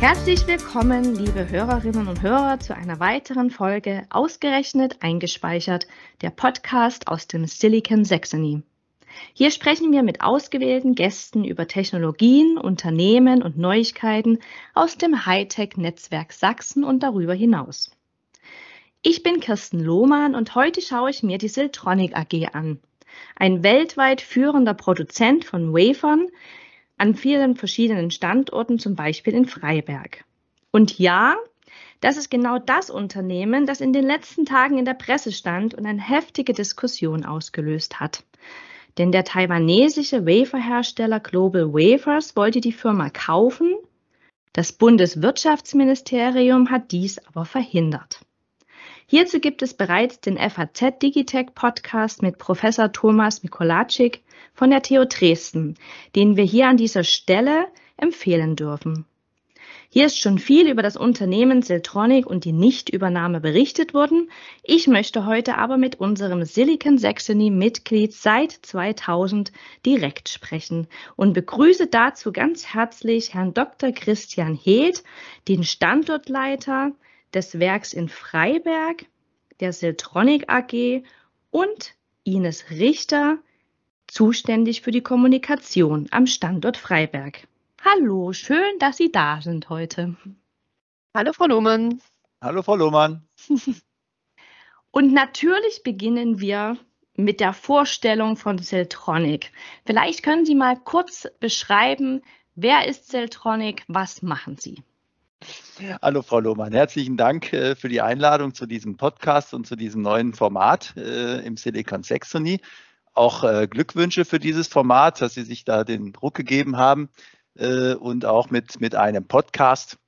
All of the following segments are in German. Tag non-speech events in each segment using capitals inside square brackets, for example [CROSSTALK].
Herzlich willkommen, liebe Hörerinnen und Hörer, zu einer weiteren Folge Ausgerechnet eingespeichert, der Podcast aus dem Silicon Saxony. Hier sprechen wir mit ausgewählten Gästen über Technologien, Unternehmen und Neuigkeiten aus dem Hightech-Netzwerk Sachsen und darüber hinaus. Ich bin Kirsten Lohmann und heute schaue ich mir die Siltronic AG an. Ein weltweit führender Produzent von Wafern an vielen verschiedenen Standorten, zum Beispiel in Freiberg. Und ja, das ist genau das Unternehmen, das in den letzten Tagen in der Presse stand und eine heftige Diskussion ausgelöst hat. Denn der taiwanesische Waferhersteller Global Wafers wollte die Firma kaufen. Das Bundeswirtschaftsministerium hat dies aber verhindert. Hierzu gibt es bereits den FAZ Digitech Podcast mit Professor Thomas Mikolacik von der TU Dresden, den wir hier an dieser Stelle empfehlen dürfen. Hier ist schon viel über das Unternehmen Siltronic und die Nichtübernahme berichtet worden. Ich möchte heute aber mit unserem Silicon Saxony Mitglied seit 2000 direkt sprechen und begrüße dazu ganz herzlich Herrn Dr. Christian Heeth, den Standortleiter des Werks in Freiberg, der Siltronic AG und Ines Richter, zuständig für die Kommunikation am Standort Freiberg. Hallo, schön, dass Sie da sind heute. Hallo, Frau Lohmann. Hallo, Frau Lohmann. [LAUGHS] Und natürlich beginnen wir mit der Vorstellung von Siltronic. Vielleicht können Sie mal kurz beschreiben, wer ist Siltronic, was machen Sie? Hallo Frau Lohmann, herzlichen Dank äh, für die Einladung zu diesem Podcast und zu diesem neuen Format äh, im Silicon Saxony. Auch äh, Glückwünsche für dieses Format, dass Sie sich da den Druck gegeben haben und auch mit, mit einem Podcast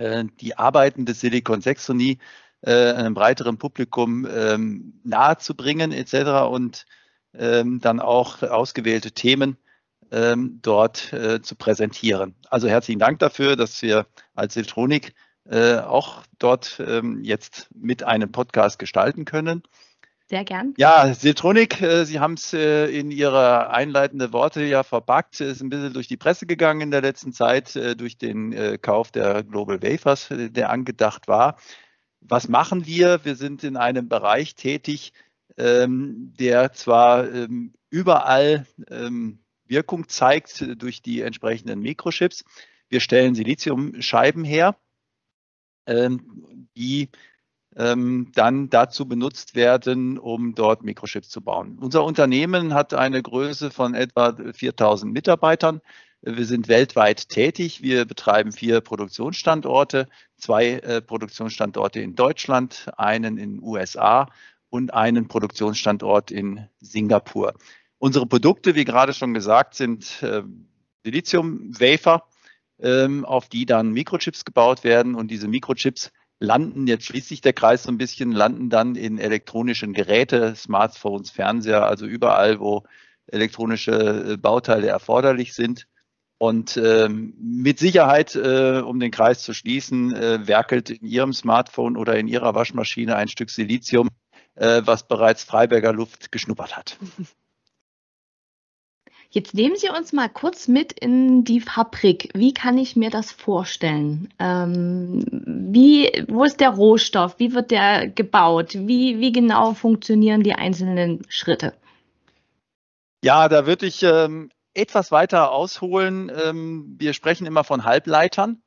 die Arbeiten des Silicon Saxony einem breiteren Publikum ähm, nahezubringen etc. und ähm, dann auch ausgewählte Themen ähm, dort äh, zu präsentieren. Also herzlichen Dank dafür, dass wir als Siltronik äh, auch dort ähm, jetzt mit einem Podcast gestalten können. Sehr gern. Ja, Siltronik, äh, Sie haben es äh, in Ihre einleitenden Worte ja verbackt, ist ein bisschen durch die Presse gegangen in der letzten Zeit äh, durch den äh, Kauf der Global Wafers, äh, der angedacht war. Was machen wir? Wir sind in einem Bereich tätig, ähm, der zwar ähm, überall ähm, Wirkung zeigt durch die entsprechenden Mikrochips. Wir stellen Siliziumscheiben her, ähm, die ähm, dann dazu benutzt werden, um dort Mikrochips zu bauen. Unser Unternehmen hat eine Größe von etwa 4000 Mitarbeitern. Wir sind weltweit tätig. Wir betreiben vier Produktionsstandorte, zwei äh, Produktionsstandorte in Deutschland, einen in den USA und einen Produktionsstandort in Singapur. Unsere Produkte, wie gerade schon gesagt, sind äh, Silizium-Wafer, ähm, auf die dann Mikrochips gebaut werden und diese Mikrochips landen, jetzt schließt sich der Kreis so ein bisschen, landen dann in elektronischen Geräte, Smartphones, Fernseher, also überall, wo elektronische äh, Bauteile erforderlich sind. Und ähm, mit Sicherheit, äh, um den Kreis zu schließen, äh, werkelt in Ihrem Smartphone oder in Ihrer Waschmaschine ein Stück Silizium, äh, was bereits Freiberger Luft geschnuppert hat. [LAUGHS] Jetzt nehmen Sie uns mal kurz mit in die Fabrik. Wie kann ich mir das vorstellen? Ähm, wie, wo ist der Rohstoff? Wie wird der gebaut? Wie, wie genau funktionieren die einzelnen Schritte? Ja, da würde ich ähm, etwas weiter ausholen. Ähm, wir sprechen immer von Halbleitern.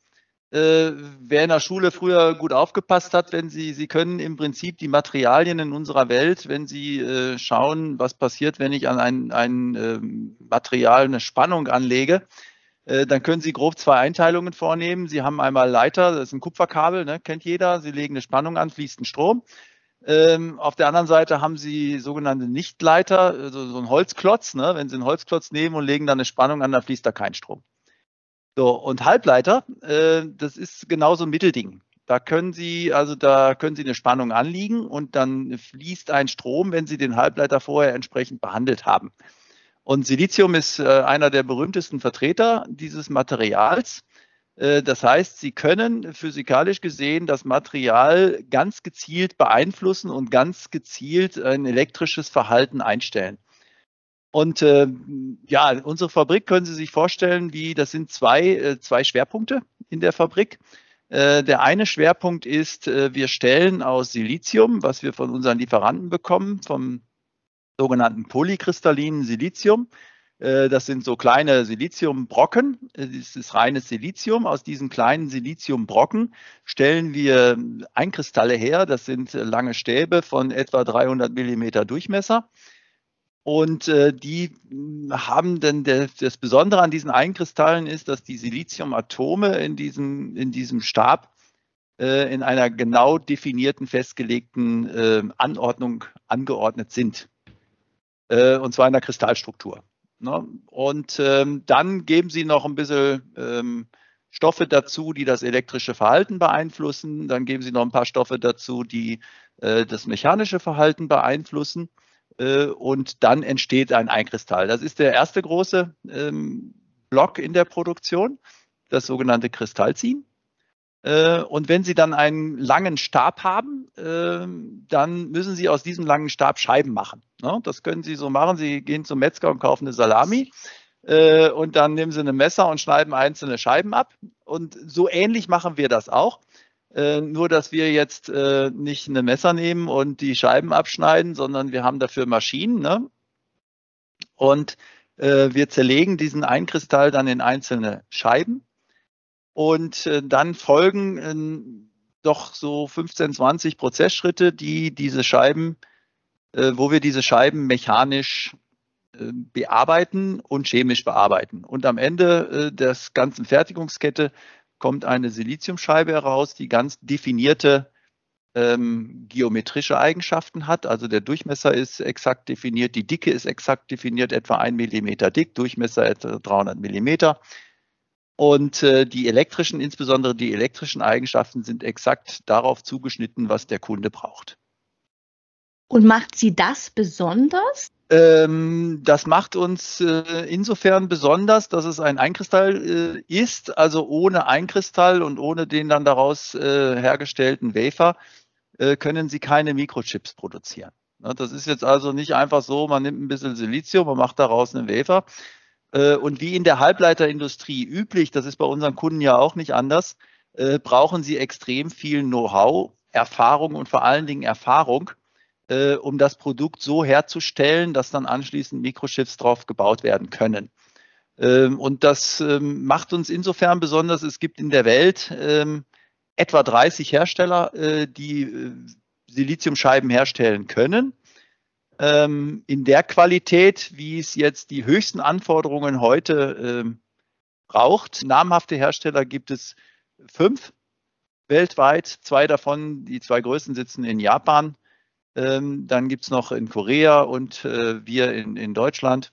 Äh, wer in der Schule früher gut aufgepasst hat, wenn Sie, Sie können im Prinzip die Materialien in unserer Welt, wenn Sie äh, schauen, was passiert, wenn ich an ein, ein äh, Material eine Spannung anlege, äh, dann können Sie grob zwei Einteilungen vornehmen. Sie haben einmal Leiter, das ist ein Kupferkabel, ne, kennt jeder. Sie legen eine Spannung an, fließt ein Strom. Ähm, auf der anderen Seite haben Sie sogenannte Nichtleiter, also so ein Holzklotz. Ne? Wenn Sie einen Holzklotz nehmen und legen dann eine Spannung an, dann fließt da kein Strom. So, und Halbleiter, äh, das ist genauso ein Mittelding. Da können Sie, also da können Sie eine Spannung anliegen und dann fließt ein Strom, wenn Sie den Halbleiter vorher entsprechend behandelt haben. Und Silizium ist äh, einer der berühmtesten Vertreter dieses Materials. Äh, das heißt, Sie können physikalisch gesehen das Material ganz gezielt beeinflussen und ganz gezielt ein elektrisches Verhalten einstellen. Und äh, ja, unsere Fabrik können Sie sich vorstellen, wie das sind zwei, äh, zwei Schwerpunkte in der Fabrik. Äh, der eine Schwerpunkt ist, äh, wir stellen aus Silizium, was wir von unseren Lieferanten bekommen, vom sogenannten polykristallinen Silizium. Äh, das sind so kleine Siliziumbrocken. Das ist reines Silizium. Aus diesen kleinen Siliziumbrocken stellen wir Einkristalle her. Das sind lange Stäbe von etwa 300 Millimeter Durchmesser. Und äh, die haben dann der, das Besondere an diesen Einkristallen ist, dass die Siliziumatome in diesem, in diesem Stab äh, in einer genau definierten, festgelegten äh, Anordnung angeordnet sind. Äh, und zwar in der Kristallstruktur. Ne? Und ähm, dann geben sie noch ein bisschen ähm, Stoffe dazu, die das elektrische Verhalten beeinflussen. Dann geben sie noch ein paar Stoffe dazu, die äh, das mechanische Verhalten beeinflussen. Äh, und dann entsteht ein Einkristall. Das ist der erste große ähm, Block in der Produktion, das sogenannte Kristallziehen. Äh, und wenn Sie dann einen langen Stab haben, ähm, dann müssen Sie aus diesem langen Stab Scheiben machen. Ne? Das können Sie so machen. Sie gehen zum Metzger und kaufen eine Salami äh, und dann nehmen Sie ein Messer und schneiden einzelne Scheiben ab. Und so ähnlich machen wir das auch. Äh, nur, dass wir jetzt äh, nicht ein Messer nehmen und die Scheiben abschneiden, sondern wir haben dafür Maschinen. Ne? Und äh, wir zerlegen diesen Einkristall dann in einzelne Scheiben. Und äh, dann folgen äh, doch so 15, 20 Prozessschritte, die diese Scheiben, wo wir diese Scheiben mechanisch bearbeiten und chemisch bearbeiten. Und am Ende der ganzen Fertigungskette kommt eine Siliziumscheibe heraus, die ganz definierte ähm, geometrische Eigenschaften hat. Also der Durchmesser ist exakt definiert, die Dicke ist exakt definiert, etwa ein Millimeter dick, Durchmesser etwa 300 Millimeter. Und äh, die elektrischen, insbesondere die elektrischen Eigenschaften sind exakt darauf zugeschnitten, was der Kunde braucht. Und macht sie das besonders? Ähm, das macht uns äh, insofern besonders, dass es ein Einkristall äh, ist, also ohne Einkristall und ohne den dann daraus äh, hergestellten Wafer können Sie keine Mikrochips produzieren. Ne, das ist jetzt also nicht einfach so, man nimmt ein bisschen Silizium und macht daraus einen Wafer. Und wie in der Halbleiterindustrie üblich, das ist bei unseren Kunden ja auch nicht anders, brauchen Sie extrem viel Know-how, Erfahrung und vor allen Dingen Erfahrung äh, um das Produkt so herzustellen, dass dann anschließend Mikrochips drauf gebaut werden können. Ähm, und das ähm, macht uns insofern besonders, es gibt in der Welt ähm, etwa 30 Hersteller, äh, die äh, Siliziumscheiben herstellen können. Ähm, in der Qualität, wie es jetzt die höchsten Anforderungen heute ähm, braucht. Namhafte Hersteller gibt es fünf weltweit. Zwei davon, die zwei größten sitzen in Japan. Ähm, dann gibt es noch in Korea und äh, wir in, in Deutschland.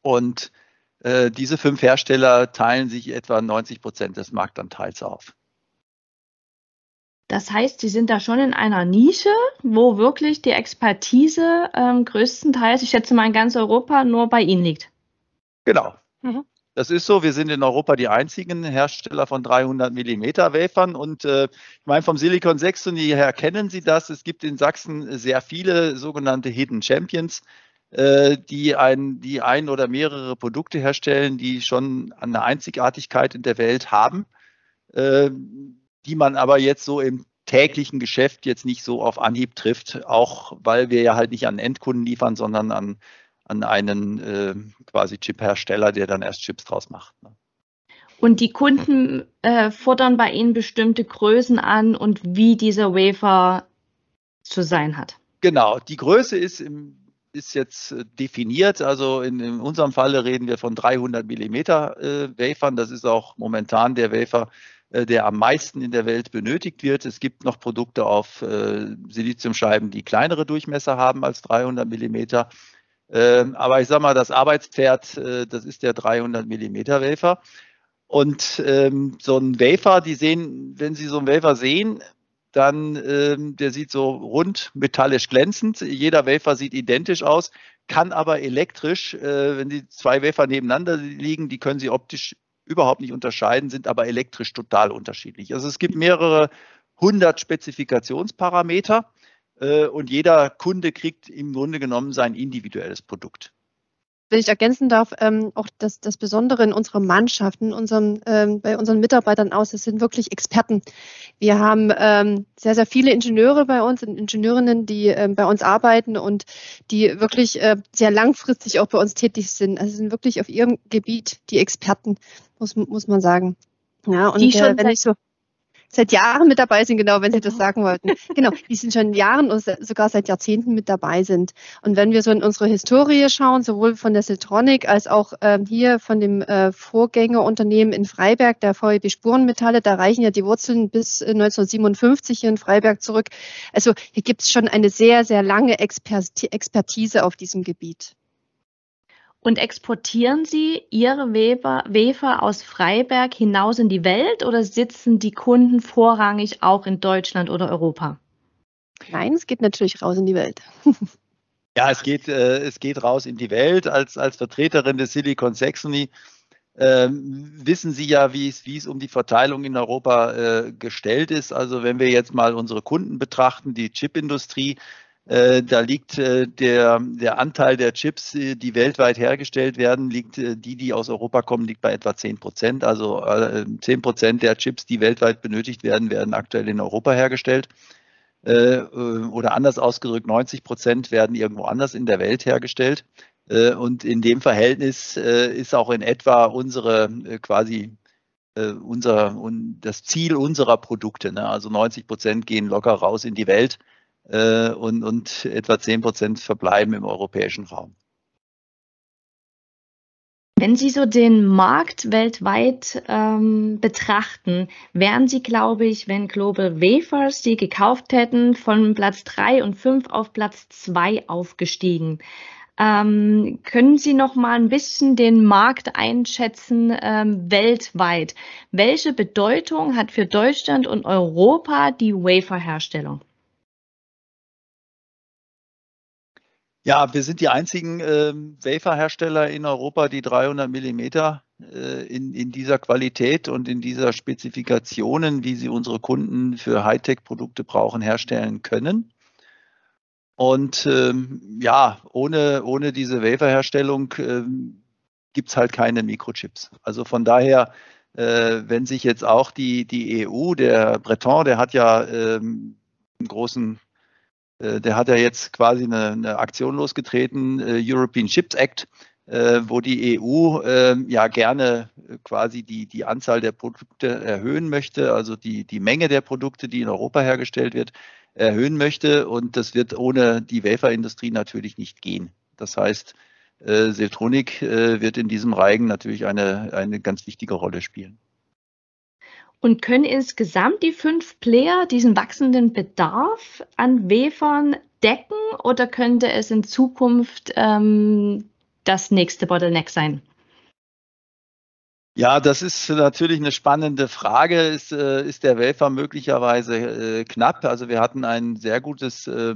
Und äh, diese fünf Hersteller teilen sich etwa 90 Prozent des Marktanteils auf. Das heißt, Sie sind da schon in einer Nische, wo wirklich die Expertise ähm, größtenteils, ich schätze mal in ganz Europa, nur bei Ihnen liegt. Genau. Mhm. Das ist so. Wir sind in Europa die einzigen Hersteller von 300 Millimeter Wafern. Und äh, ich meine, vom Silicon 6 und her kennen Sie das. Es gibt in Sachsen sehr viele sogenannte Hidden Champions, äh, die, ein, die ein oder mehrere Produkte herstellen, die schon eine Einzigartigkeit in der Welt haben, äh, die man aber jetzt so im täglichen Geschäft jetzt nicht so auf Anhieb trifft, auch weil wir ja halt nicht an Endkunden liefern, sondern an an einen äh, quasi Chip-Hersteller, der dann erst Chips draus macht. Ne? Und die Kunden äh, fordern bei Ihnen bestimmte Größen an und wie dieser Wafer zu sein hat. Genau, die Größe ist, im, ist jetzt äh, definiert. Also in, in, unserem Falle reden wir von 300 Millimeter äh, Wafern. Das ist auch momentan der Wafer, äh, der am meisten in der Welt benötigt wird. Es gibt noch Produkte auf äh, Siliziumscheiben, die kleinere Durchmesser haben als 300 Millimeter. Ähm, aber ich sage mal, das Arbeitspferd, äh, das ist der 300 Millimeter Wafer. Und ähm, so ein Wafer, die sehen, wenn Sie so einen Wafer sehen, dann ähm, der sieht so rund metallisch glänzend. Jeder Wafer sieht identisch aus, kann aber elektrisch, äh, wenn die zwei Wafer nebeneinander liegen, die können Sie optisch überhaupt nicht unterscheiden, sind aber elektrisch total unterschiedlich. Also es gibt mehrere hundert Spezifikationsparameter und jeder Kunde kriegt im Grunde genommen sein individuelles Produkt wenn ich ergänzen darf, ähm, auch das, das Besondere in unserer Mannschaft, in unserem, ähm, bei unseren Mitarbeitern aus, das sind wirklich Experten. Wir haben ähm, sehr, sehr viele Ingenieure bei uns und Ingenieurinnen, die ähm, bei uns arbeiten und die wirklich äh, sehr langfristig auch bei uns tätig sind. Also sind wirklich auf ihrem Gebiet die Experten, muss, muss man sagen. Ja, und die äh, wenn ich so seit Jahren mit dabei sind, genau, wenn Sie das sagen wollten. Genau, die sind schon Jahren oder sogar seit Jahrzehnten mit dabei sind. Und wenn wir so in unsere Historie schauen, sowohl von der Siltronic als auch ähm, hier von dem äh, Vorgängerunternehmen in Freiberg, der VEB Spurenmetalle, da reichen ja die Wurzeln bis 1957 hier in Freiberg zurück. Also hier gibt es schon eine sehr, sehr lange Expertise auf diesem Gebiet. Und exportieren Sie Ihre Weber, Wefer aus Freiberg hinaus in die Welt oder sitzen die Kunden vorrangig auch in Deutschland oder Europa? Nein, es geht natürlich raus in die Welt. [LAUGHS] Ja, es geht, äh, es geht raus in die Welt. Als, als Vertreterin des Silicon Saxony äh, wissen Sie ja, wie es, wie es um die Verteilung in Europa äh, gestellt ist. Also wenn wir jetzt mal unsere Kunden betrachten, die Chipindustrie, da liegt äh, der, der Anteil der Chips, äh, die weltweit hergestellt werden, liegt die, die aus Europa kommen, liegt bei etwa 10 Prozent. Also 10 Prozent der Chips, die weltweit benötigt werden, werden aktuell in Europa hergestellt. Oder anders ausgedrückt, 90 Prozent werden irgendwo anders in der Welt hergestellt. Und in dem Verhältnis ist auch in etwa unsere quasi unser, das Ziel unserer Produkte. Ne? Also 90 Prozent gehen locker raus in die Welt äh, und, und etwa 10 Prozent verbleiben im europäischen Raum. Wenn Sie so den Markt weltweit ähm, betrachten, wären Sie, glaube ich, wenn Global Wafers Sie gekauft hätten, von Platz 3 und 5 auf Platz 2 aufgestiegen. Ähm, können Sie noch mal ein bisschen den Markt einschätzen ähm, weltweit? Welche Bedeutung hat für Deutschland und Europa die Waferherstellung? Ja, wir sind die einzigen äh, Waferhersteller in Europa, die 300 Millimeter äh, in, in dieser Qualität und in dieser Spezifikationen, wie sie unsere Kunden für Hightech-Produkte brauchen, herstellen können. Und ähm, ja, ohne, ohne diese Waferherstellung ähm, gibt es halt keine Mikrochips. Also von daher, äh, wenn sich jetzt auch die, die EU, der Breton, der hat ja ähm, einen großen der hat ja jetzt quasi eine, eine Aktion losgetreten, äh, European Chips Act, äh, wo die EU ähm, ja gerne quasi die, die Anzahl der Produkte erhöhen möchte, also die, die Menge der Produkte, die in Europa hergestellt wird, erhöhen möchte. Und das wird ohne die Waferindustrie natürlich nicht gehen. Das heißt, Siltronic wird in diesem Reigen natürlich eine, eine ganz wichtige Rolle spielen. Und können insgesamt die fünf Player diesen wachsenden Bedarf an Wefern decken oder könnte es in Zukunft ähm, das nächste Bottleneck sein? Ja, das ist natürlich eine spannende Frage. Ist, äh, ist der Wafer möglicherweise äh, knapp? Also wir hatten ein sehr gutes äh,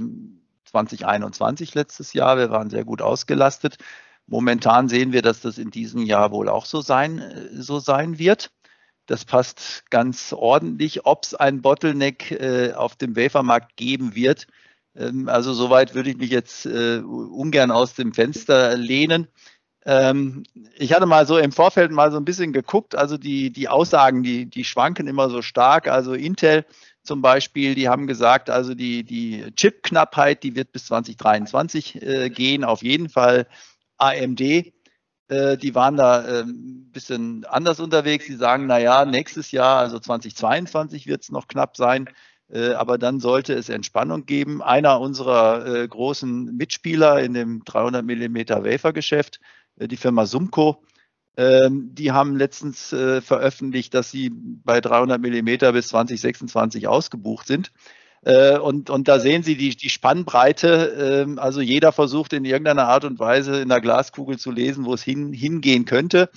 2021 letztes Jahr. Wir waren sehr gut ausgelastet. Momentan sehen wir, dass das in diesem Jahr wohl auch so sein, äh, so sein wird. Das passt ganz ordentlich. Ob es ein Bottleneck äh, auf dem Wafermarkt geben wird, ähm, also soweit würde ich mich jetzt äh, ungern aus dem Fenster lehnen. Ähm, ich hatte mal so im Vorfeld mal so ein bisschen geguckt, also die, die Aussagen, die, die schwanken immer so stark. Also Intel zum Beispiel, die haben gesagt, also die, die Chip-Knappheit, die wird bis 2023 äh, gehen, auf jeden Fall. AMD äh, die waren da ein ähm, bisschen anders unterwegs. Die sagen, na ja, nächstes Jahr, also 2022 wird es noch knapp sein. Äh, aber dann sollte es Entspannung geben. Einer unserer äh, großen Mitspieler in dem 300 Millimeter Wafer-Geschäft, die Firma Sumco, ähm, die haben letztens veröffentlicht, dass sie bei 300 Millimeter bis 2026 ausgebucht sind. Äh, und, und da sehen Sie die, die Spannbreite. Ähm, also jeder versucht in irgendeiner Art und Weise in der Glaskugel zu lesen, wo es hin, hingehen könnte.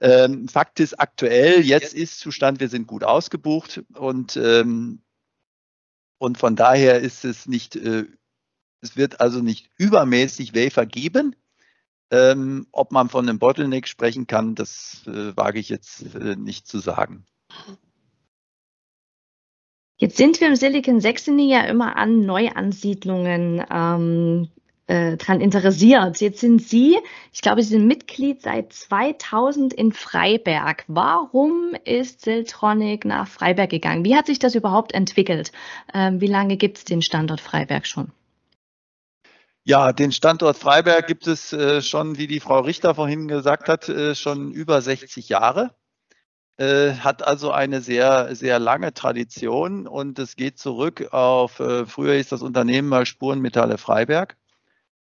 Ähm, Fakt ist aktuell, jetzt ist Zustand, wir sind gut ausgebucht und, ähm, und von daher ist es nicht, äh, es wird also nicht übermäßig Wafer geben. ob man von einem Bottleneck sprechen kann, das äh, wage ich jetzt nicht zu sagen. Jetzt sind wir im Silicon Saxony ja immer an Neuansiedlungen ähm, äh, dran interessiert. Jetzt sind Sie, ich glaube, Sie sind Mitglied seit 2000 in Freiberg. Warum ist Siltronic nach Freiberg gegangen? Wie hat sich das überhaupt entwickelt? Ähm, wie lange gibt es den Standort Freiberg schon? Ja, den Standort Freiberg gibt es äh, schon, wie die Frau Richter vorhin gesagt hat, äh, schon über 60 Jahre. Äh, hat also eine sehr, sehr lange Tradition und es geht zurück auf, äh, früher ist das Unternehmen mal Spurenmetalle Freiberg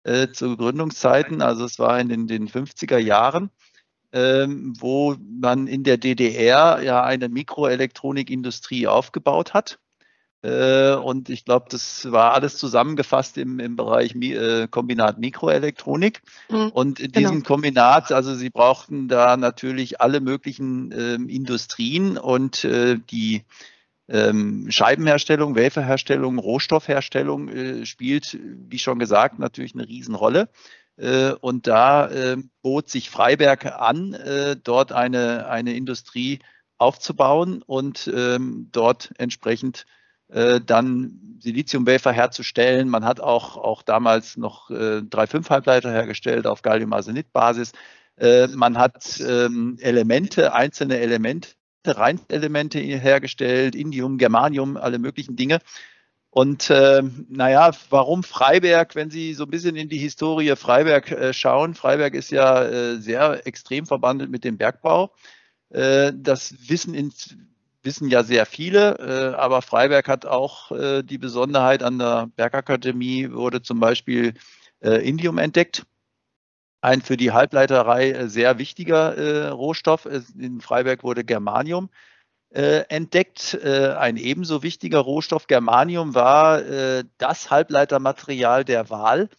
äh, zu Gründungszeiten, also es war in den, den 50er Jahren, ähm, wo man in der DDR ja eine Mikroelektronikindustrie aufgebaut hat. Äh, und ich glaube, das war alles zusammengefasst im, im Bereich Mi äh, Kombinat Mikroelektronik. Mhm, und in diesem genau. Kombinat, also sie brauchten da natürlich alle möglichen ähm, Industrien und äh, die ähm, Scheibenherstellung, Waferherstellung, Rohstoffherstellung äh, spielt, wie schon gesagt, natürlich eine Riesenrolle. Äh, und da äh, bot sich Freiberg an, äh, dort eine, eine Industrie aufzubauen und ähm, dort entsprechend äh, dann Siliziumwafer herzustellen. Man hat auch, auch damals noch äh, 3,5-Halbleiter hergestellt auf Gallium-Arsenid-Basis. Äh, man hat ähm, Elemente, einzelne Elemente Reinelemente hergestellt, Indium, Germanium, alle möglichen Dinge. Und äh, naja, warum Freiberg, wenn Sie so ein bisschen in die Historie Freiberg äh, schauen? Freiberg ist ja äh, sehr extrem verbandelt mit dem Bergbau. Äh, das wissen, in, wissen ja sehr viele, äh, aber Freiberg hat auch äh, die Besonderheit, an der Bergakademie wurde zum Beispiel äh, Indium entdeckt ein für die Halbleiterei sehr wichtiger Rohstoff. In Freiberg wurde Germanium entdeckt. Ein ebenso wichtiger Rohstoff. Germanium war das Halbleitermaterial der Wahl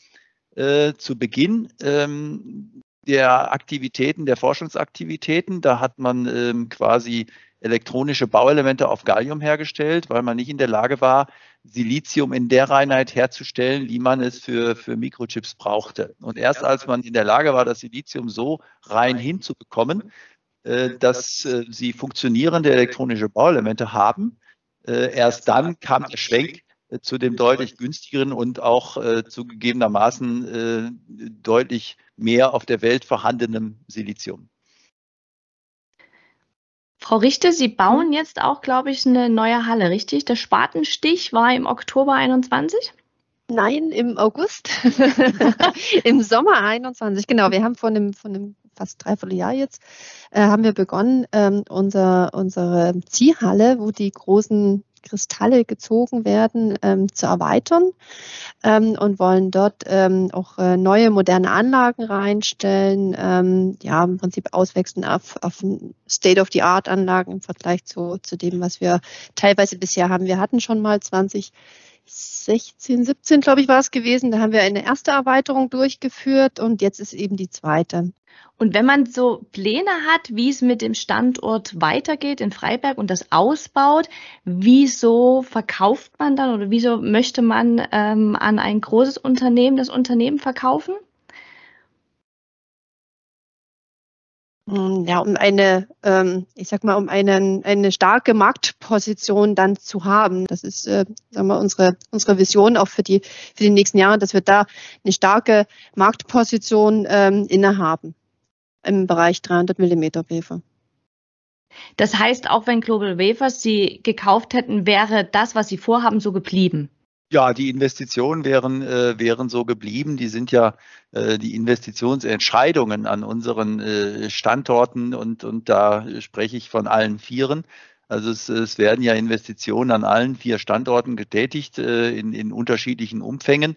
zu Beginn ähm, der Aktivitäten, der Forschungsaktivitäten. Da hat man ähm, quasi elektronische Bauelemente auf Gallium hergestellt, weil man nicht in der Lage war, Silizium in der Reinheit herzustellen, wie man es für, für Mikrochips brauchte. Und erst als man in der Lage war, das Silizium so rein hinzubekommen, äh, dass äh, sie funktionierende elektronische Bauelemente haben, äh, erst dann kam der Schwenk zu dem deutlich günstigeren und auch äh, zugegebenermaßen äh, deutlich mehr auf der Welt vorhandenem Silizium. Frau Richter, Sie bauen jetzt auch, glaube ich, eine neue Halle, richtig? Der Spatenstich war im Oktober 21? Nein, im August. [LAUGHS] Im Sommer 21, genau. Wir haben vor einem, vor einem fast dreiviertel Jahr jetzt, äh, haben wir begonnen, ähm, unser, unsere Ziehhalle, wo die großen Kristalle gezogen werden, ähm, zu erweitern ähm, und wollen dort ähm, auch äh, neue moderne Anlagen reinstellen, ähm, ja, im Prinzip auswechseln auf, auf State-of-the-Art-Anlagen im Vergleich zu, zu dem, was wir teilweise bisher haben. Wir hatten schon mal 20 16, 17, glaube ich, war es gewesen. Da haben wir eine erste Erweiterung durchgeführt und jetzt ist eben die zweite. Und wenn man so Pläne hat, wie es mit dem Standort weitergeht in Freiberg und das ausbaut, wieso verkauft man dann oder wieso möchte man ähm, an ein großes Unternehmen das Unternehmen verkaufen? Ja, um eine, ähm, ich sag mal, um einen, eine starke Marktposition dann zu haben. Das ist, äh, sagen wir, unsere, unsere Vision auch für die, für die nächsten Jahre, dass wir da eine starke Marktposition ähm, innehaben im Bereich 300 Millimeter Wafer. Das heißt, auch wenn Global Wafers Sie gekauft hätten, wäre das, was Sie vorhaben, so geblieben? Ja, die Investitionen wären, äh, wären so geblieben. Die sind ja äh, die Investitionsentscheidungen an unseren äh, Standorten und, und da spreche ich von allen Vieren. Also es, es werden ja Investitionen an allen vier Standorten getätigt äh, in, in unterschiedlichen Umfängen.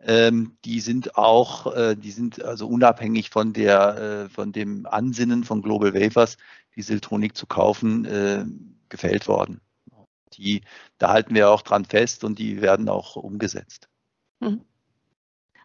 Ähm, die sind auch, äh, die sind also unabhängig von der, äh, von dem Ansinnen von Global Wafers, die Siltronik zu kaufen, äh, gefällt worden. Die, da halten wir auch dran fest und die werden auch umgesetzt. Mhm.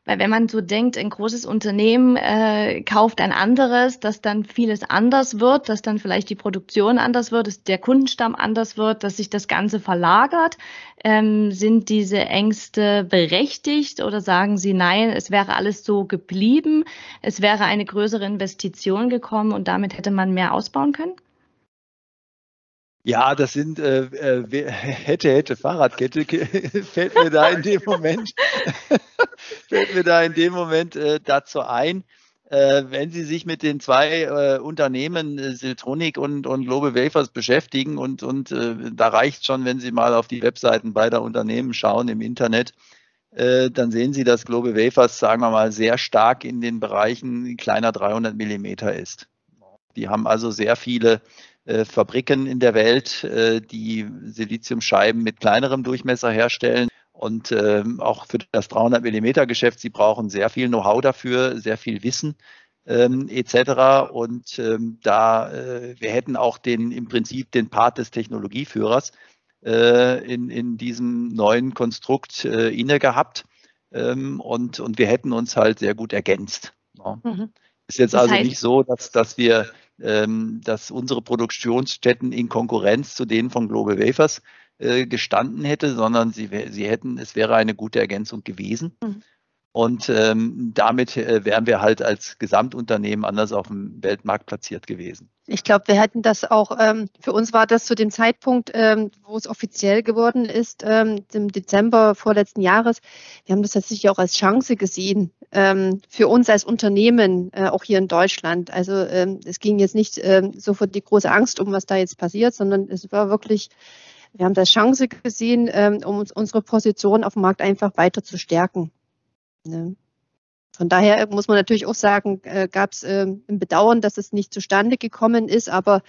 Weil wenn man so denkt, ein großes Unternehmen äh, kauft ein anderes, dass dann vieles anders wird, dass dann vielleicht die Produktion anders wird, dass der Kundenstamm anders wird, dass sich das Ganze verlagert. Ähm, sind diese Ängste berechtigt oder sagen Sie, nein, es wäre alles so geblieben, es wäre eine größere Investition gekommen und damit hätte man mehr ausbauen können? Ja, das sind äh, äh, [LAUGHS] hätte, hätte Fahrradkette [LAUGHS] fällt mir da in dem Moment [LAUGHS] fällt mir da in dem Moment äh, dazu ein. Äh, wenn Sie sich mit den zwei äh, Unternehmen äh, Siltronic und, und Global Wafers beschäftigen und, und äh, da reicht schon, wenn Sie mal auf die Webseiten beider Unternehmen schauen im Internet, äh, dann sehen Sie, dass Global Wafers, sagen wir mal, sehr stark in den Bereichen kleiner 300 Millimeter ist. Die haben also sehr viele äh, Fabriken in der Welt, äh, die Siliziumscheiben mit kleinerem Durchmesser herstellen. Und ähm, auch für das 300 Millimeter Geschäft, sie brauchen sehr viel Know-how dafür, sehr viel Wissen ähm, etc. Und ähm, da äh, wir hätten auch den im Prinzip den Part des Technologieführers äh, in, in diesem neuen Konstrukt äh, inne gehabt. Ähm, und, und wir hätten uns halt sehr gut ergänzt. Ja. Mhm. Ist jetzt das also heißt, nicht so, dass, dass wir ähm, dass unsere Produktionsstätten in Konkurrenz zu denen von Global Wafers äh, gestanden hätte, sondern sie, sie hätten, es wäre eine gute Ergänzung gewesen. Mhm. Und ähm, damit äh, wären wir halt als Gesamtunternehmen anders auf dem Weltmarkt platziert gewesen. Ich glaube, wir hätten das auch, ähm, für uns war das zu dem Zeitpunkt, ähm, wo es offiziell geworden ist, ähm, im Dezember vorletzten Jahres, wir haben das tatsächlich auch als Chance gesehen, ähm, für uns als Unternehmen, äh, auch hier in Deutschland. Also ähm, es ging jetzt nicht ähm, sofort die große Angst um, was da jetzt passiert, sondern es war wirklich, wir haben das Chance gesehen, ähm, um uns, unsere Position auf dem Markt einfach weiter zu stärken. Ne? Von daher muss man natürlich auch sagen, äh, gab es äh, ein Bedauern, dass es nicht zustande gekommen ist. Aber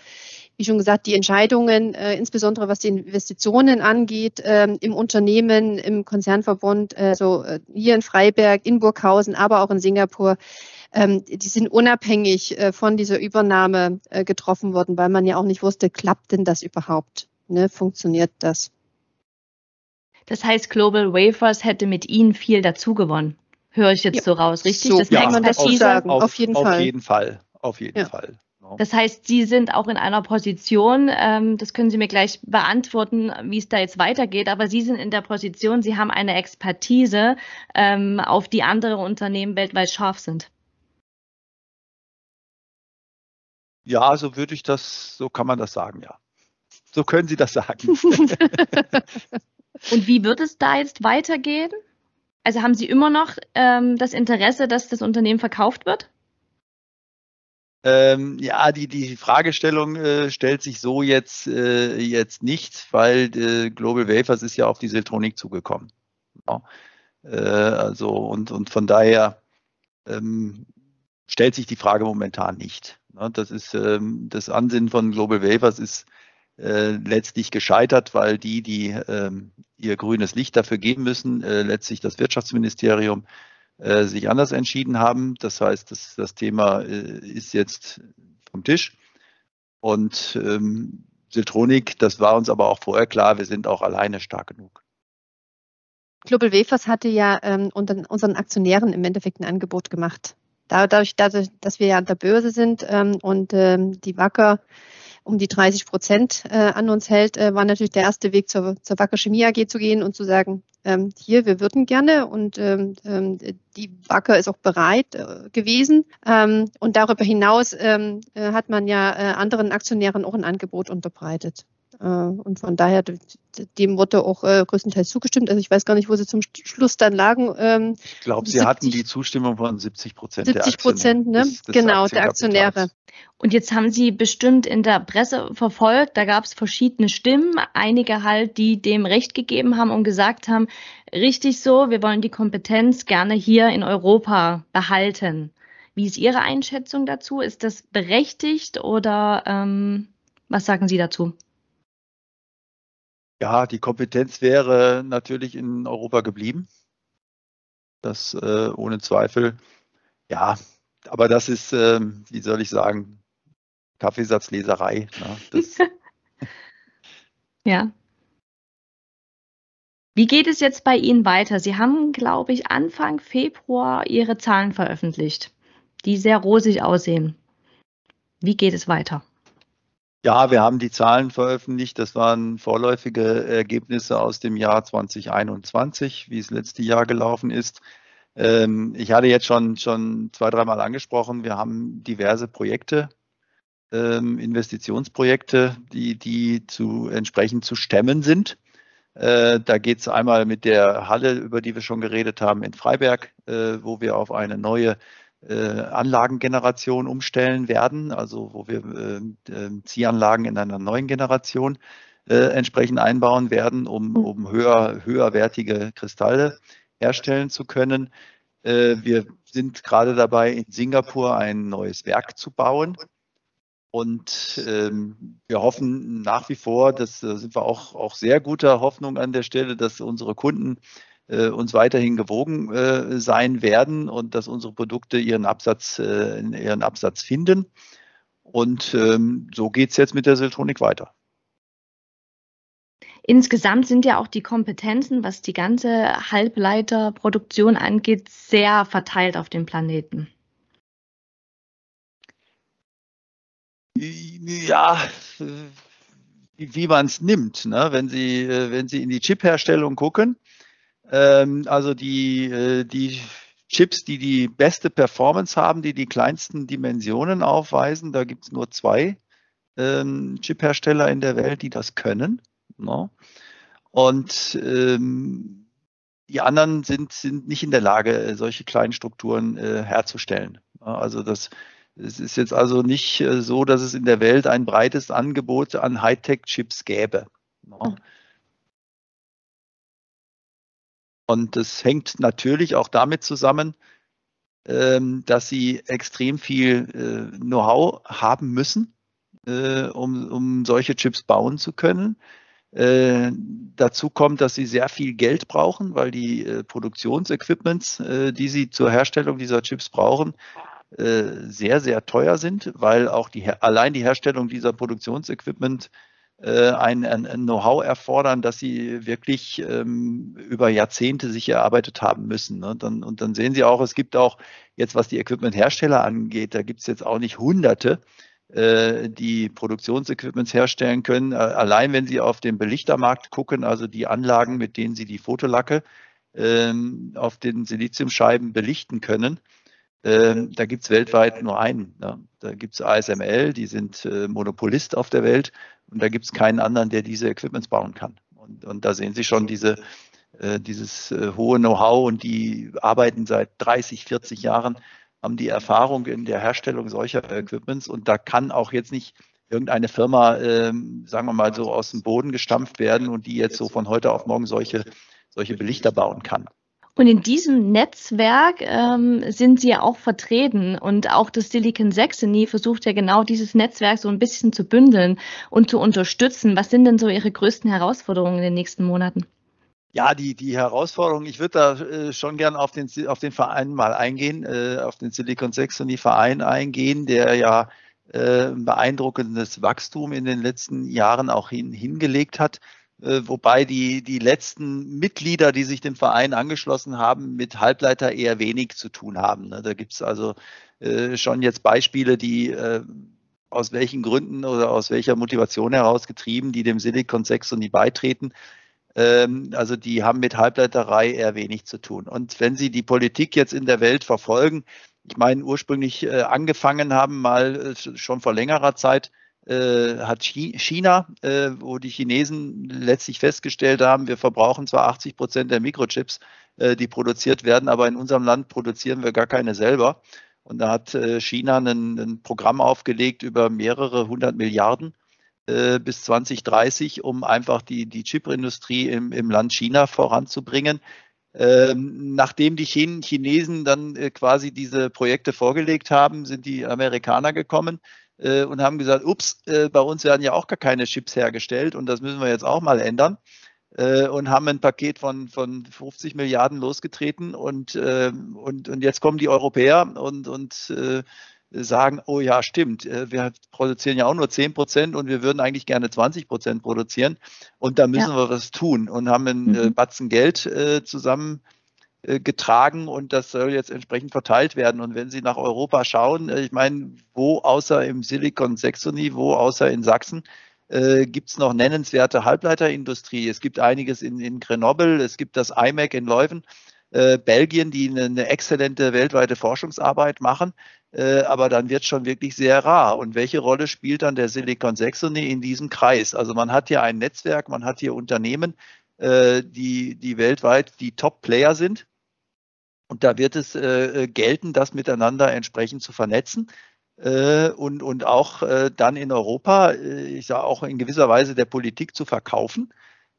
wie schon gesagt, die Entscheidungen, äh, insbesondere was die Investitionen angeht, äh, im Unternehmen, im Konzernverbund, also äh, hier in Freiberg, in Burghausen, aber auch in Singapur, ähm, die sind unabhängig äh, von dieser Übernahme äh, getroffen worden, weil man ja auch nicht wusste, klappt denn das überhaupt? Ne? Funktioniert das? Das heißt, Global Wafers hätte mit Ihnen viel dazu gewonnen höre ich jetzt ja. so raus, richtig? So, das ja, kann man das auf, sagen, auf, auf jeden auf Fall. Auf jeden Fall, auf jeden ja. Fall. Genau. Das heißt, Sie sind auch in einer Position, ähm, das können Sie mir gleich beantworten, wie es da jetzt weitergeht, aber Sie sind in der Position, Sie haben eine Expertise, ähm, auf die andere Unternehmen weltweit scharf sind. Ja, so würde ich das, so kann man das sagen, ja. So können Sie das sagen. [LAUGHS] [LAUGHS] Und wie wird es da jetzt weitergehen? Also haben Sie immer noch ähm, das Interesse, dass das Unternehmen verkauft wird? Ähm, ja, die, die Fragestellung äh, stellt sich so jetzt, äh, jetzt nicht, weil äh, Global Wafers ist ja auf die Siltronic zugekommen. Äh, also und, und von daher ähm, stellt sich die Frage momentan nicht. Ja, das ist ähm, das Ansinnen von Global Wafers ist äh, letztlich gescheitert, weil die, die ähm, ihr grünes Licht dafür geben müssen, äh, letztlich das Wirtschaftsministerium äh, sich anders entschieden haben. Das heißt, das, das Thema äh, ist jetzt vom Tisch. Und ähm, Siltronik, das war uns aber auch vorher klar, wir sind auch alleine stark genug. Global Wafers hatte ja ähm, unseren Aktionären im Endeffekt ein Angebot gemacht. Dadurch, dadurch dass wir ja an der Börse sind ähm, und ähm, die Wacker um die 30 Prozent äh, an uns hält, äh, war natürlich der erste Weg zur, zur Wacker Chemie AG zu gehen und zu sagen, ähm, hier, wir würden gerne und ähm, ähm, die Wacker ist auch bereit äh, gewesen. Ähm, und darüber hinaus ähm, äh, hat man ja äh, anderen Aktionären auch ein Angebot unterbreitet. Äh, und von daher, dem wurde auch äh, größtenteils zugestimmt. Also ich weiß gar nicht, wo sie zum Schluss dann lagen. Ähm, ich glaube, sie 70, hatten die Zustimmung von 70 Prozent 70 Prozent, ne? Des, des genau, der Aktionäre. Und jetzt haben Sie bestimmt in der Presse verfolgt, da gab es verschiedene Stimmen, einige halt, die dem Recht gegeben haben und gesagt haben, richtig so, wir wollen die Kompetenz gerne hier in Europa behalten. Wie ist Ihre Einschätzung dazu? Ist das berechtigt oder ähm, was sagen Sie dazu? Ja, die Kompetenz wäre natürlich in Europa geblieben. Das äh, ohne Zweifel. Ja, aber das ist, äh, wie soll ich sagen, Kaffeesatzleserei. Ne? [LAUGHS] ja. Wie geht es jetzt bei Ihnen weiter? Sie haben, glaube ich, Anfang Februar Ihre Zahlen veröffentlicht, die sehr rosig aussehen. Wie geht es weiter? Ja, wir haben die Zahlen veröffentlicht. Das waren vorläufige Ergebnisse aus dem Jahr 2021, wie es letzte Jahr gelaufen ist. Ähm, ich hatte jetzt schon, schon zwei, dreimal angesprochen, wir haben diverse Projekte ähm, Investitionsprojekte, die, die zu entsprechend zu stemmen sind. Äh, da geht es einmal mit der Halle, über die wir schon geredet haben, in Freiberg, äh, wo wir auf eine neue Anlagengeneration umstellen werden, also wo wir äh, äh, Ziehanlagen in einer neuen Generation entsprechend einbauen werden, um, mhm. um höher, höherwertige Kristalle herstellen zu können. wir sind gerade dabei, in Singapur ein neues Werk zu bauen. Und ähm, wir hoffen nach wie vor, das äh, sind wir auch, auch sehr guter Hoffnung an der Stelle, dass unsere Kunden äh, uns weiterhin gewogen äh, sein werden und dass unsere Produkte ihren Absatz, äh, ihren Absatz finden. Und ähm, so geht es jetzt mit der Siltronik weiter. Insgesamt sind ja auch die Kompetenzen, was die ganze Halbleiterproduktion angeht, sehr verteilt auf dem Planeten. Ja, wie, man es nimmt. Ne? Wenn, Sie, äh, wenn Sie in die Chipherstellung gucken, ähm, also die, äh, die Chips, die die beste Performance haben, die die kleinsten Dimensionen aufweisen, da gibt es nur zwei ähm, Chiphersteller in der Welt, die das können. Ne? Und ähm, die anderen sind, sind nicht in der Lage, solche kleinen Strukturen äh, herzustellen. Also das es ist jetzt also nicht äh, so, dass es in der Welt ein breites Angebot an Hightech-Chips gäbe. Oh. Und das hängt natürlich auch damit zusammen, ähm, dass sie extrem viel äh, Know-how haben müssen, äh, um, um solche Chips bauen zu können. dazu kommt, dass sie sehr viel Geld brauchen, weil die Produktionsequipments, die sie zur Herstellung dieser Chips brauchen, äh, sehr, sehr teuer sind, weil auch die, allein die Herstellung dieser Produktionsequipment äh, ein, ein, ein Know-how erfordern, dass sie wirklich ähm, über Jahrzehnte sich erarbeitet haben müssen. Ne? Dann, und dann sehen Sie auch, es gibt auch jetzt, was die Equipment-Hersteller angeht, da gibt es jetzt auch nicht Hunderte, äh, die Produktionsequipments herstellen können. Allein wenn Sie auf den Belichtermarkt gucken, also die Anlagen, mit denen Sie die Fotolacke ähm, auf den Siliziumscheiben belichten können, ähm, da gibt es weltweit nur einen. Ne? Da gibt es ASML, die sind äh, Monopolist auf der Welt und da gibt es keinen anderen, der diese Equipments bauen kann. Und, und da sehen Sie schon diese, äh, dieses äh, hohe Know-how und die arbeiten seit 30, 40 Jahren, haben die Erfahrung in der Herstellung solcher Equipments und da kann auch jetzt nicht irgendeine Firma, ähm, sagen wir mal so, aus dem Boden gestampft werden und die jetzt so von heute auf morgen solche, solche Belichter bauen kann. Und in diesem Netzwerk ähm, sind Sie ja auch vertreten und auch das Silicon Saxony versucht ja genau dieses Netzwerk so ein bisschen zu bündeln und zu unterstützen. Was sind denn so Ihre größten Herausforderungen in den nächsten Monaten? Ja, die, die Herausforderung, ich würde da äh, schon gern auf den, auf den Verein mal eingehen, äh, auf den Silicon Saxony Verein eingehen, der ja äh, beeindruckendes Wachstum in den letzten Jahren auch hin, hingelegt hat. Äh, wobei die, die letzten Mitglieder, die sich dem Verein angeschlossen haben, mit Halbleiter eher wenig zu tun haben. Ne? Da gibt es also äh, schon jetzt Beispiele, die äh, aus welchen Gründen oder aus welcher Motivation heraus getrieben, die dem Silicon 6 und die beitreten. Ähm, also die haben mit Halbleiterei eher wenig zu tun. Und wenn Sie die Politik jetzt in der Welt verfolgen, ich meine, ursprünglich angefangen haben, mal schon vor längerer Zeit, äh, hat China, äh, wo die Chinesen letztlich festgestellt haben, wir verbrauchen zwar 80 Prozent der Mikrochips, äh, die produziert werden, aber in unserem Land produzieren wir gar keine selber. Und da hat China ein, ein, Programm aufgelegt über mehrere hundert Milliarden bis 2030, um einfach die, die Chipindustrie im, im Land China voranzubringen. Ähm, nachdem die Chinesen dann äh, quasi diese Projekte vorgelegt haben, sind die Amerikaner gekommen äh, und haben gesagt, ups, äh, bei uns werden ja auch gar keine Chips hergestellt und das müssen wir jetzt auch mal ändern. Äh, und haben ein Paket von, von 50 Milliarden losgetreten und, äh, und, und jetzt kommen die Europäer und, und äh, sagen, oh ja, stimmt, wir produzieren ja auch nur 10 Prozent und wir würden eigentlich gerne 20 Prozent produzieren und da müssen ja. wir was tun und haben einen mhm. Batzen Geld zusammen getragen und das soll jetzt entsprechend verteilt werden. Und wenn Sie nach Europa schauen, äh, ich meine, wo außer im Silicon Saxony, wo außer in Sachsen, äh, gibt es noch nennenswerte Halbleiterindustrie. Es gibt einiges in, in Grenoble, es gibt das iMac in Leuven. äh, Belgien, die eine, eine, exzellente weltweite Forschungsarbeit machen. Äh, aber dann wird es schon wirklich sehr rar. Und welche Rolle spielt dann der Silicon Saxony in diesem Kreis? Also man hat hier ein Netzwerk, man hat hier Unternehmen, äh, die, die weltweit die Top-Player sind. Und da wird es äh, gelten, das miteinander entsprechend zu vernetzen. Äh, und, und auch äh, dann in Europa, äh, ich sage auch in gewisser Weise der Politik zu verkaufen,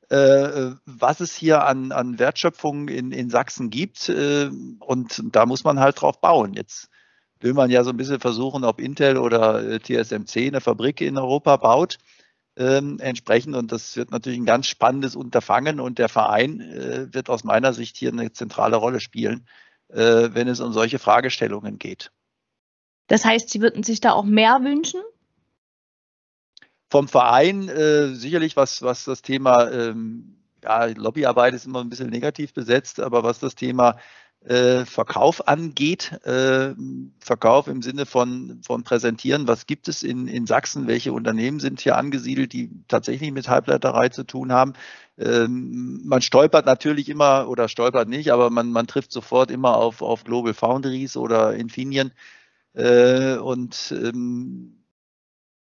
äh, was es hier an, an Wertschöpfung in, in Sachsen gibt. Äh, und da muss man halt drauf bauen. Jetzt will man ja so ein bisschen versuchen, ob Intel oder TSMC eine Fabrik in Europa baut. Ähm, entsprechend. Und das wird natürlich ein ganz spannendes Unterfangen und der Verein äh, wird aus meiner Sicht hier eine zentrale Rolle spielen, äh, wenn es um solche Fragestellungen geht. Das heißt, Sie würden sich da auch mehr wünschen? Vom Verein äh, sicherlich, was, was das Thema ähm, ja, Lobbyarbeit ist immer ein bisschen negativ besetzt, aber was das Thema äh, Verkauf angeht, äh, Verkauf im Sinne von, von präsentieren, was gibt es in, in Sachsen, welche Unternehmen sind hier angesiedelt, die tatsächlich mit Halbleiterei zu tun haben. Ähm, man stolpert natürlich immer oder stolpert nicht, aber man, man trifft sofort immer auf, auf Global Foundries oder Infineon äh, und ähm,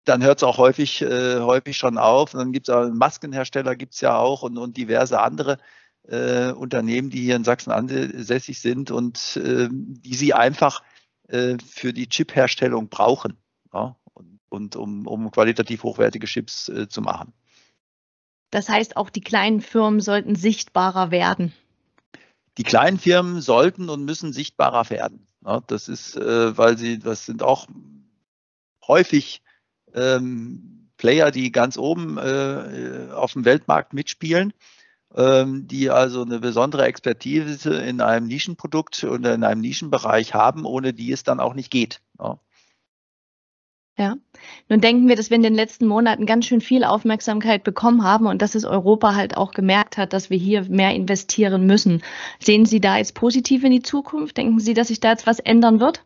dann hört es auch häufig, äh, häufig schon auf. Und dann gibt es Maskenhersteller, gibt es ja auch und, und diverse andere äh, Unternehmen, die hier in Sachsen ansässig sind und äh, die sie einfach äh, für die Chip-Herstellung brauchen ja, und, und um, um qualitativ hochwertige Chips äh, zu machen. Das heißt, auch die kleinen Firmen sollten sichtbarer werden. Die kleinen Firmen sollten und müssen sichtbarer werden. Ja, das ist, äh, weil sie, das sind auch häufig ähm, Player, die ganz oben äh, auf dem Weltmarkt mitspielen, die also eine besondere Expertise in einem Nischenprodukt oder in einem Nischenbereich haben, ohne die es dann auch nicht geht. Ja. Ja, nun denken wir, dass wir in den letzten Monaten ganz schön viel Aufmerksamkeit bekommen haben und dass es Europa halt auch gemerkt hat, dass wir hier mehr investieren müssen. Sehen Sie da jetzt positiv in die Zukunft? Denken Sie, dass sich da jetzt was ändern wird?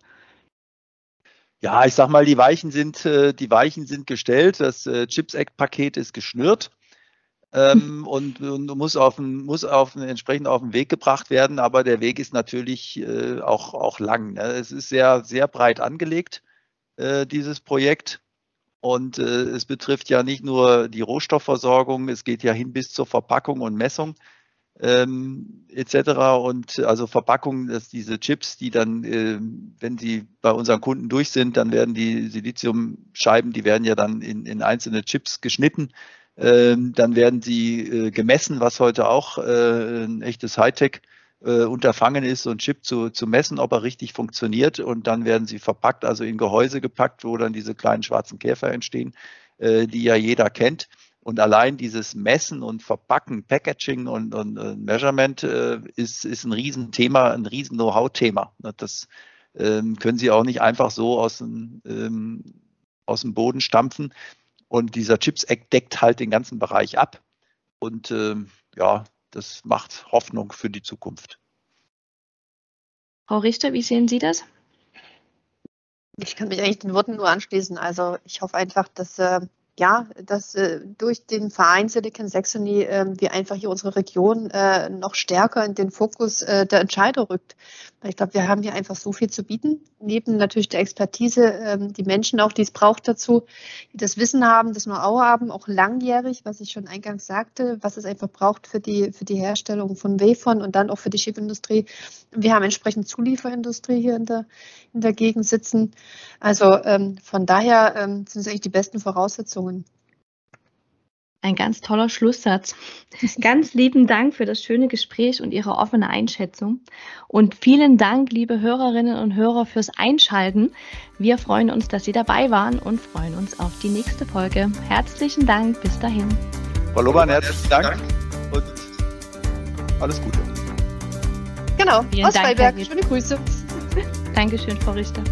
Ja, ich sag mal, die Weichen sind, äh, die Weichen sind gestellt. Das äh, Chips Act Paket ist geschnürt. Ähm, [LAUGHS] und, und, muss auf muss auf entsprechend auf den Weg gebracht werden, aber der Weg ist natürlich äh, auch, auch lang. Ne? Es ist sehr, sehr breit angelegt. Äh, dieses Projekt. Und äh, es betrifft ja nicht nur die Rohstoffversorgung, es geht ja hin bis zur Verpackung und Messung ähm, etc. Und also Verpackung, dass diese Chips, die dann, äh, wenn sie bei unseren Kunden durch sind, dann werden die Siliziumscheiben, die werden ja dann in, in einzelne Chips geschnitten. Ähm, dann werden sie äh, gemessen, was heute auch äh, ein echtes Hightech äh, Unterfangen ist, so ein Chip zu, zu messen, ob er richtig funktioniert. Und dann werden sie verpackt, also in Gehäuse gepackt, wo dann diese kleinen schwarzen Käfer entstehen, die ja jeder kennt. Und allein dieses Messen und Verpacken, Packaging und, und, und Measurement ist, ist ein Riesenthema, ein riesen Know-how-Thema. Das ähm, können Sie auch nicht einfach so aus dem, ähm, aus dem Boden stampfen. Und dieser Chips Act deckt halt den ganzen Bereich ab. Und ähm, ja, das macht Hoffnung für die Zukunft. Frau Richter, wie sehen Sie das? Ich kann mich eigentlich den Worten nur anschließen. Also ich hoffe einfach, dass äh, ja, dass äh, durch den Verein Silicon Saxony äh, wir einfach hier unsere Region äh, noch stärker in den Fokus äh, der Entscheider rückt. Ich glaube, wir haben hier einfach so viel zu bieten. Neben natürlich der Expertise, ähm, die Menschen auch, die es braucht dazu, die das Wissen haben, das Know-how haben, auch langjährig, was ich schon eingangs sagte, was es einfach braucht für die, für die Herstellung von Wafern und dann auch für die Schiffindustrie. Wir haben entsprechend Zulieferindustrie hier in der, in der Gegend sitzen. Also ähm, von daher ähm, sind es eigentlich die besten Voraussetzungen. Ein ganz toller Schlusssatz. [LAUGHS] Ganz lieben Dank für das schöne Gespräch und Ihre offene Einschätzung. Und vielen Dank, liebe Hörerinnen und Hörer, fürs Einschalten. Wir freuen uns, dass Sie dabei waren und freuen uns auf die nächste Folge. Herzlichen Dank. Bis dahin. Frau Loban, herzlichen Dank und alles Gute. Genau, Vielen aus Dank, Freiberg. Schöne Grüße. Dankeschön, Frau Richter.